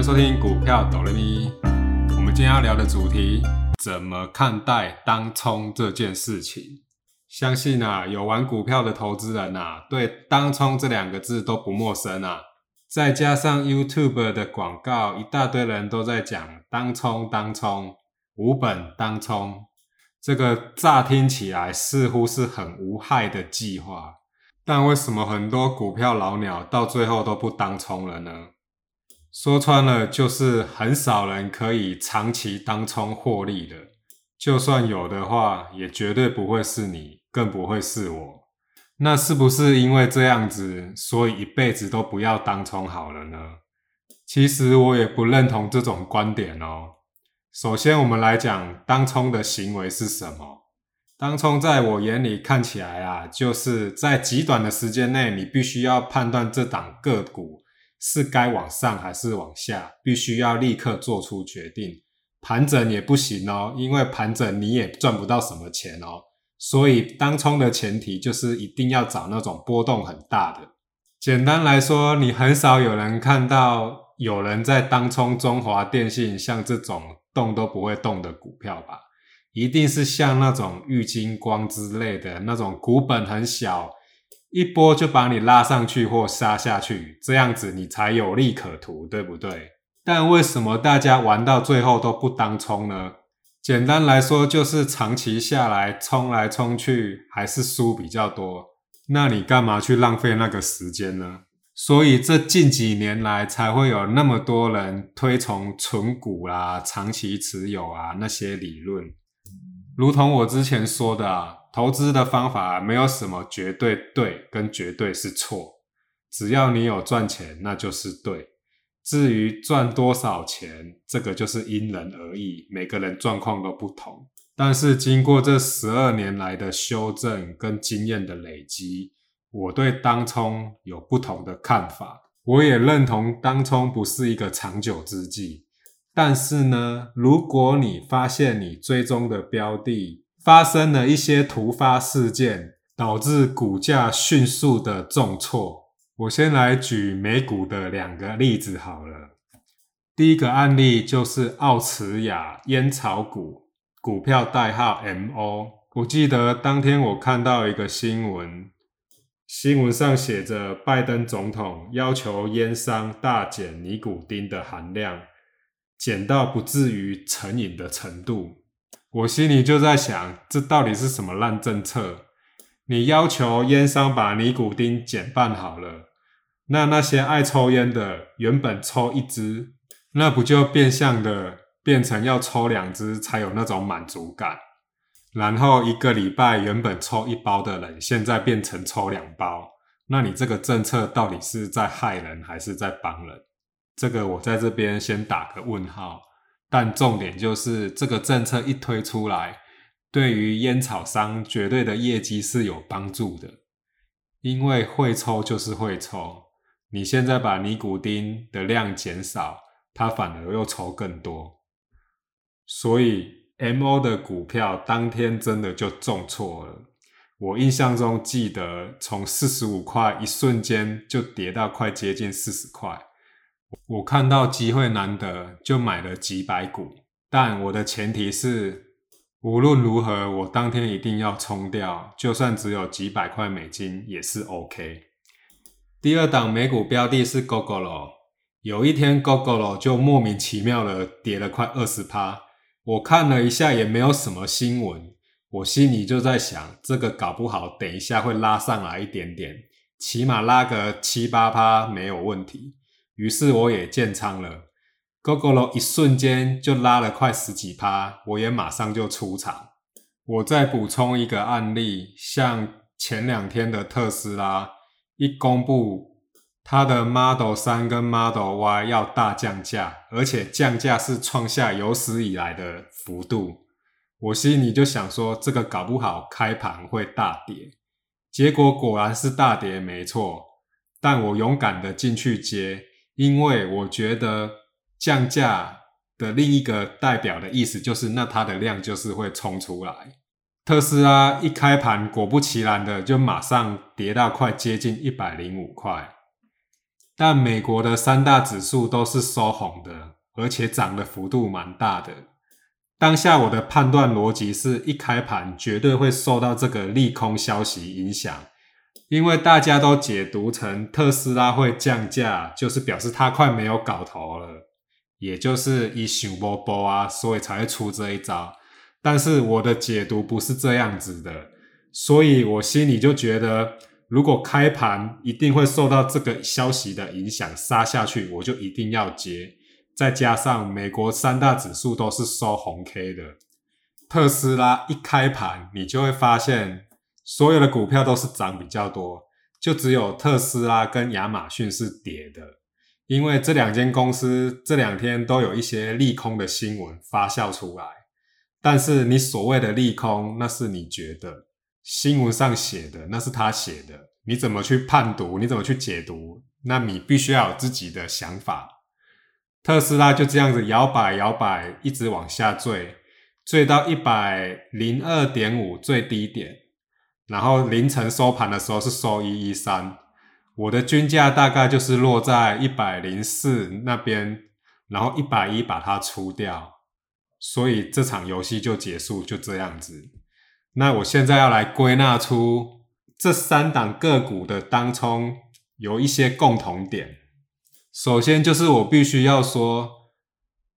迎收听股票抖了咪。我们今天要聊的主题，怎么看待当冲这件事情？相信啊，有玩股票的投资人啊，对当冲这两个字都不陌生啊。再加上 YouTube 的广告，一大堆人都在讲当冲、当冲、无本当冲，这个乍听起来似乎是很无害的计划，但为什么很多股票老鸟到最后都不当冲了呢？说穿了，就是很少人可以长期当冲获利的。就算有的话，也绝对不会是你，更不会是我。那是不是因为这样子，所以一辈子都不要当冲好了呢？其实我也不认同这种观点哦。首先，我们来讲当冲的行为是什么。当冲在我眼里看起来啊，就是在极短的时间内，你必须要判断这档个股。是该往上还是往下，必须要立刻做出决定。盘整也不行哦，因为盘整你也赚不到什么钱哦。所以当冲的前提就是一定要找那种波动很大的。简单来说，你很少有人看到有人在当冲中华电信像这种动都不会动的股票吧？一定是像那种玉金光之类的那种股本很小。一波就把你拉上去或杀下去，这样子你才有利可图，对不对？但为什么大家玩到最后都不当冲呢？简单来说，就是长期下来冲来冲去还是输比较多。那你干嘛去浪费那个时间呢？所以这近几年来才会有那么多人推崇存股啦、长期持有啊那些理论，如同我之前说的啊。投资的方法没有什么绝对对跟绝对是错，只要你有赚钱，那就是对。至于赚多少钱，这个就是因人而异，每个人状况都不同。但是经过这十二年来的修正跟经验的累积，我对当冲有不同的看法。我也认同当冲不是一个长久之计，但是呢，如果你发现你追踪的标的，发生了一些突发事件，导致股价迅速的重挫。我先来举美股的两个例子好了。第一个案例就是奥茨雅烟草股，股票代号 MO。我记得当天我看到一个新闻，新闻上写着拜登总统要求烟商大减尼古丁的含量，减到不至于成瘾的程度。我心里就在想，这到底是什么烂政策？你要求烟商把尼古丁减半好了，那那些爱抽烟的原本抽一支，那不就变相的变成要抽两支才有那种满足感？然后一个礼拜原本抽一包的人，现在变成抽两包，那你这个政策到底是在害人还是在帮人？这个我在这边先打个问号。但重点就是这个政策一推出来，对于烟草商绝对的业绩是有帮助的，因为会抽就是会抽，你现在把尼古丁的量减少，它反而又抽更多，所以 M O 的股票当天真的就重挫了。我印象中记得从四十五块一瞬间就跌到快接近四十块。我看到机会难得，就买了几百股，但我的前提是，无论如何，我当天一定要冲掉，就算只有几百块美金也是 OK。第二档美股标的是 Google，有一天 Google 就莫名其妙的跌了快二十趴，我看了一下也没有什么新闻，我心里就在想，这个搞不好等一下会拉上来一点点，起码拉个七八趴没有问题。于是我也建仓了，Google 一瞬间就拉了快十几趴，我也马上就出场。我再补充一个案例，像前两天的特斯拉一公布，它的 Model 三跟 Model Y 要大降价，而且降价是创下有史以来的幅度，我心里就想说，这个搞不好开盘会大跌。结果果然是大跌，没错。但我勇敢的进去接。因为我觉得降价的另一个代表的意思就是，那它的量就是会冲出来。特斯拉一开盘，果不其然的就马上跌到快接近一百零五块。但美国的三大指数都是收红的，而且涨的幅度蛮大的。当下我的判断逻辑是一开盘绝对会受到这个利空消息影响，因为大家都解读成特斯拉会降价，就是表示它快没有搞头了，也就是一想波波啊，所以才会出这一招。但是我的解读不是这样子的，所以我心里就觉得，如果开盘一定会受到这个消息的影响杀下去，我就一定要接。再加上美国三大指数都是收红 K 的，特斯拉一开盘，你就会发现所有的股票都是涨比较多，就只有特斯拉跟亚马逊是跌的，因为这两间公司这两天都有一些利空的新闻发酵出来。但是你所谓的利空，那是你觉得新闻上写的，那是他写的，你怎么去判读？你怎么去解读？那你必须要有自己的想法。特斯拉就这样子摇摆摇摆，一直往下坠，坠到一百零二点五最低点，然后凌晨收盘的时候是收一一三，我的均价大概就是落在一百零四那边，然后一百一把它出掉，所以这场游戏就结束，就这样子。那我现在要来归纳出这三档个股的当冲有一些共同点。首先就是我必须要说，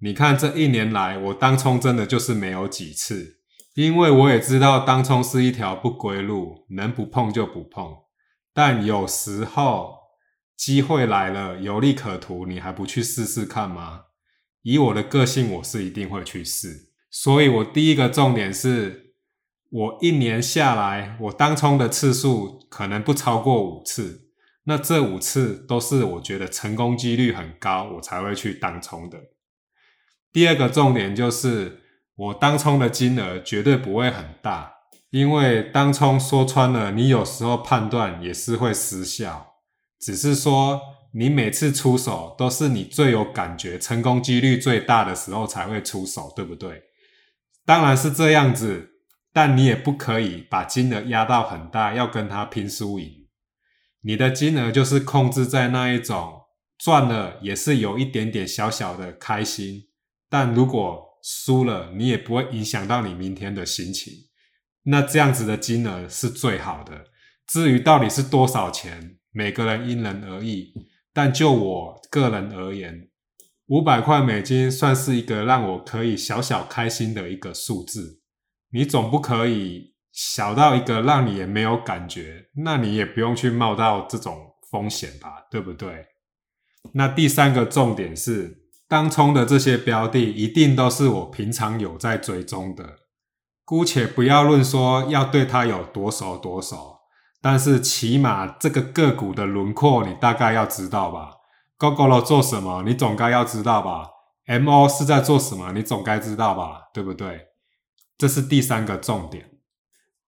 你看这一年来，我当冲真的就是没有几次，因为我也知道当冲是一条不归路，能不碰就不碰。但有时候机会来了，有利可图，你还不去试试看吗？以我的个性，我是一定会去试。所以我第一个重点是，我一年下来，我当冲的次数可能不超过五次。那这五次都是我觉得成功几率很高，我才会去当冲的。第二个重点就是，我当冲的金额绝对不会很大，因为当冲说穿了，你有时候判断也是会失效，只是说你每次出手都是你最有感觉、成功几率最大的时候才会出手，对不对？当然是这样子，但你也不可以把金额压到很大，要跟他拼输赢。你的金额就是控制在那一种赚了也是有一点点小小的开心，但如果输了，你也不会影响到你明天的心情。那这样子的金额是最好的。至于到底是多少钱，每个人因人而异。但就我个人而言，五百块美金算是一个让我可以小小开心的一个数字。你总不可以。小到一个让你也没有感觉，那你也不用去冒到这种风险吧，对不对？那第三个重点是，当冲的这些标的一定都是我平常有在追踪的。姑且不要论说要对它有多熟多熟，但是起码这个个股的轮廓你大概要知道吧？GoGo 做什么，你总该要知道吧？MO 是在做什么，你总该知道吧？对不对？这是第三个重点。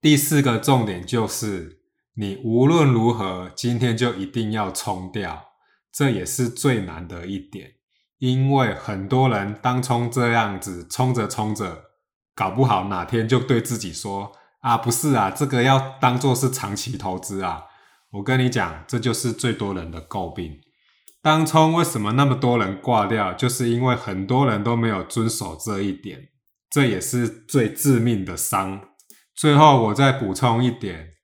第四个重点就是，你无论如何今天就一定要冲掉，这也是最难的一点。因为很多人当冲这样子冲着冲着，搞不好哪天就对自己说：“啊，不是啊，这个要当做是长期投资啊。”我跟你讲，这就是最多人的诟病。当冲为什么那么多人挂掉，就是因为很多人都没有遵守这一点，这也是最致命的伤。最后，我再补充一点：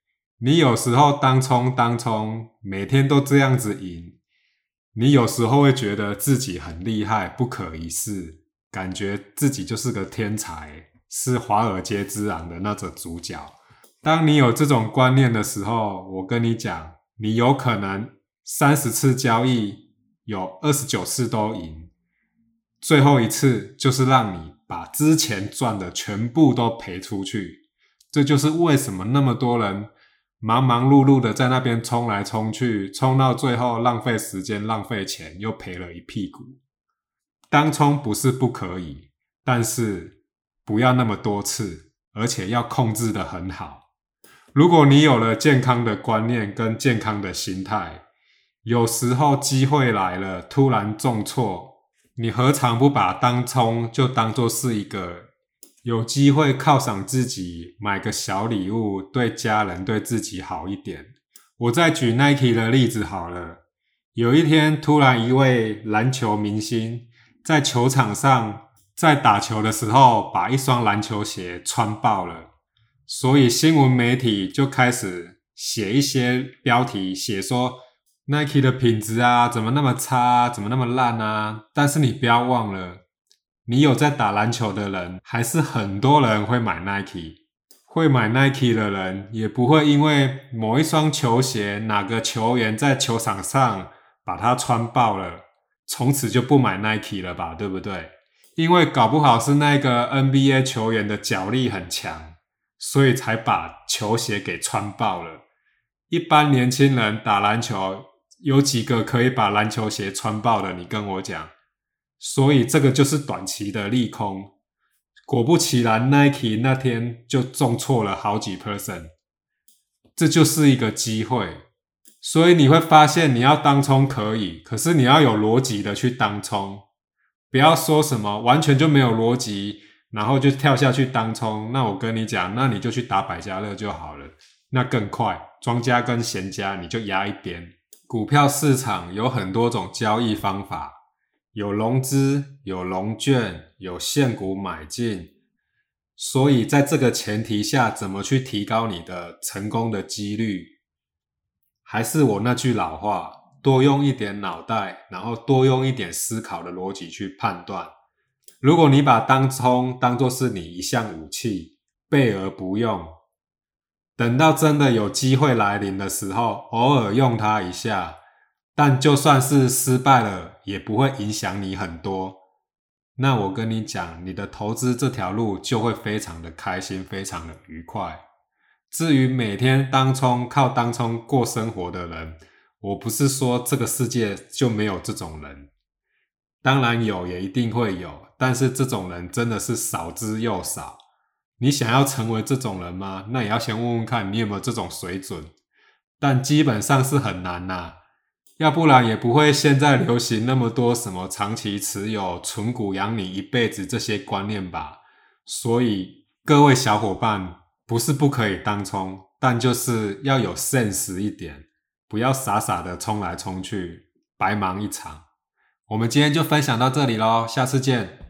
你有时候当冲当冲，每天都这样子赢，你有时候会觉得自己很厉害、不可一世，感觉自己就是个天才，是华尔街之狼的那种主角。当你有这种观念的时候，我跟你讲，你有可能三十次交易有二十九次都赢，最后一次就是让你把之前赚的全部都赔出去。这就是为什么那么多人忙忙碌碌的在那边冲来冲去，冲到最后浪费时间、浪费钱，又赔了一屁股。当冲不是不可以，但是不要那么多次，而且要控制的很好。如果你有了健康的观念跟健康的心态，有时候机会来了，突然重挫，你何尝不把当冲就当做是一个？有机会犒赏自己，买个小礼物，对家人、对自己好一点。我再举 Nike 的例子好了，有一天，突然一位篮球明星在球场上在打球的时候，把一双篮球鞋穿爆了，所以新闻媒体就开始写一些标题，写说 Nike 的品质啊，怎么那么差，怎么那么烂啊？但是你不要忘了，你有在打篮球的人，还是很多人会买 Nike。会买 Nike 的人，也不会因为某一双球鞋，哪个球员在球场上把它穿爆了，从此就不买 Nike 了吧？对不对？因为搞不好是那个 NBA 球员的脚力很强，所以才把球鞋给穿爆了。一般年轻人打篮球，有几个可以把篮球鞋穿爆的？你跟我讲。所以这个就是短期的利空。果不其然，Nike 那天就中错了好几 percent，这就是一个机会。所以你会发现，你要当冲可以，可是你要有逻辑的去当冲，不要说什么完全就没有逻辑，然后就跳下去当冲。那我跟你讲，那你就去打百家乐就好了，那更快。庄家跟闲家你就压一边。股票市场有很多种交易方法。有融资，有融券，有现股买进，所以在这个前提下，怎么去提高你的成功的几率？还是我那句老话，多用一点脑袋，然后多用一点思考的逻辑去判断。如果你把当冲当做是你一项武器，备而不用，等到真的有机会来临的时候，偶尔用它一下。但就算是失败了，也不会影响你很多。那我跟你讲，你的投资这条路就会非常的开心，非常的愉快。至于每天当冲靠当冲过生活的人，我不是说这个世界就没有这种人，当然有，也一定会有。但是这种人真的是少之又少。你想要成为这种人吗？那也要先问问看你有没有这种水准。但基本上是很难呐。要不然也不会现在流行那么多什么长期持有、存股养你一辈子这些观念吧。所以各位小伙伴，不是不可以当冲，但就是要有现实一点，不要傻傻的冲来冲去，白忙一场。我们今天就分享到这里喽，下次见。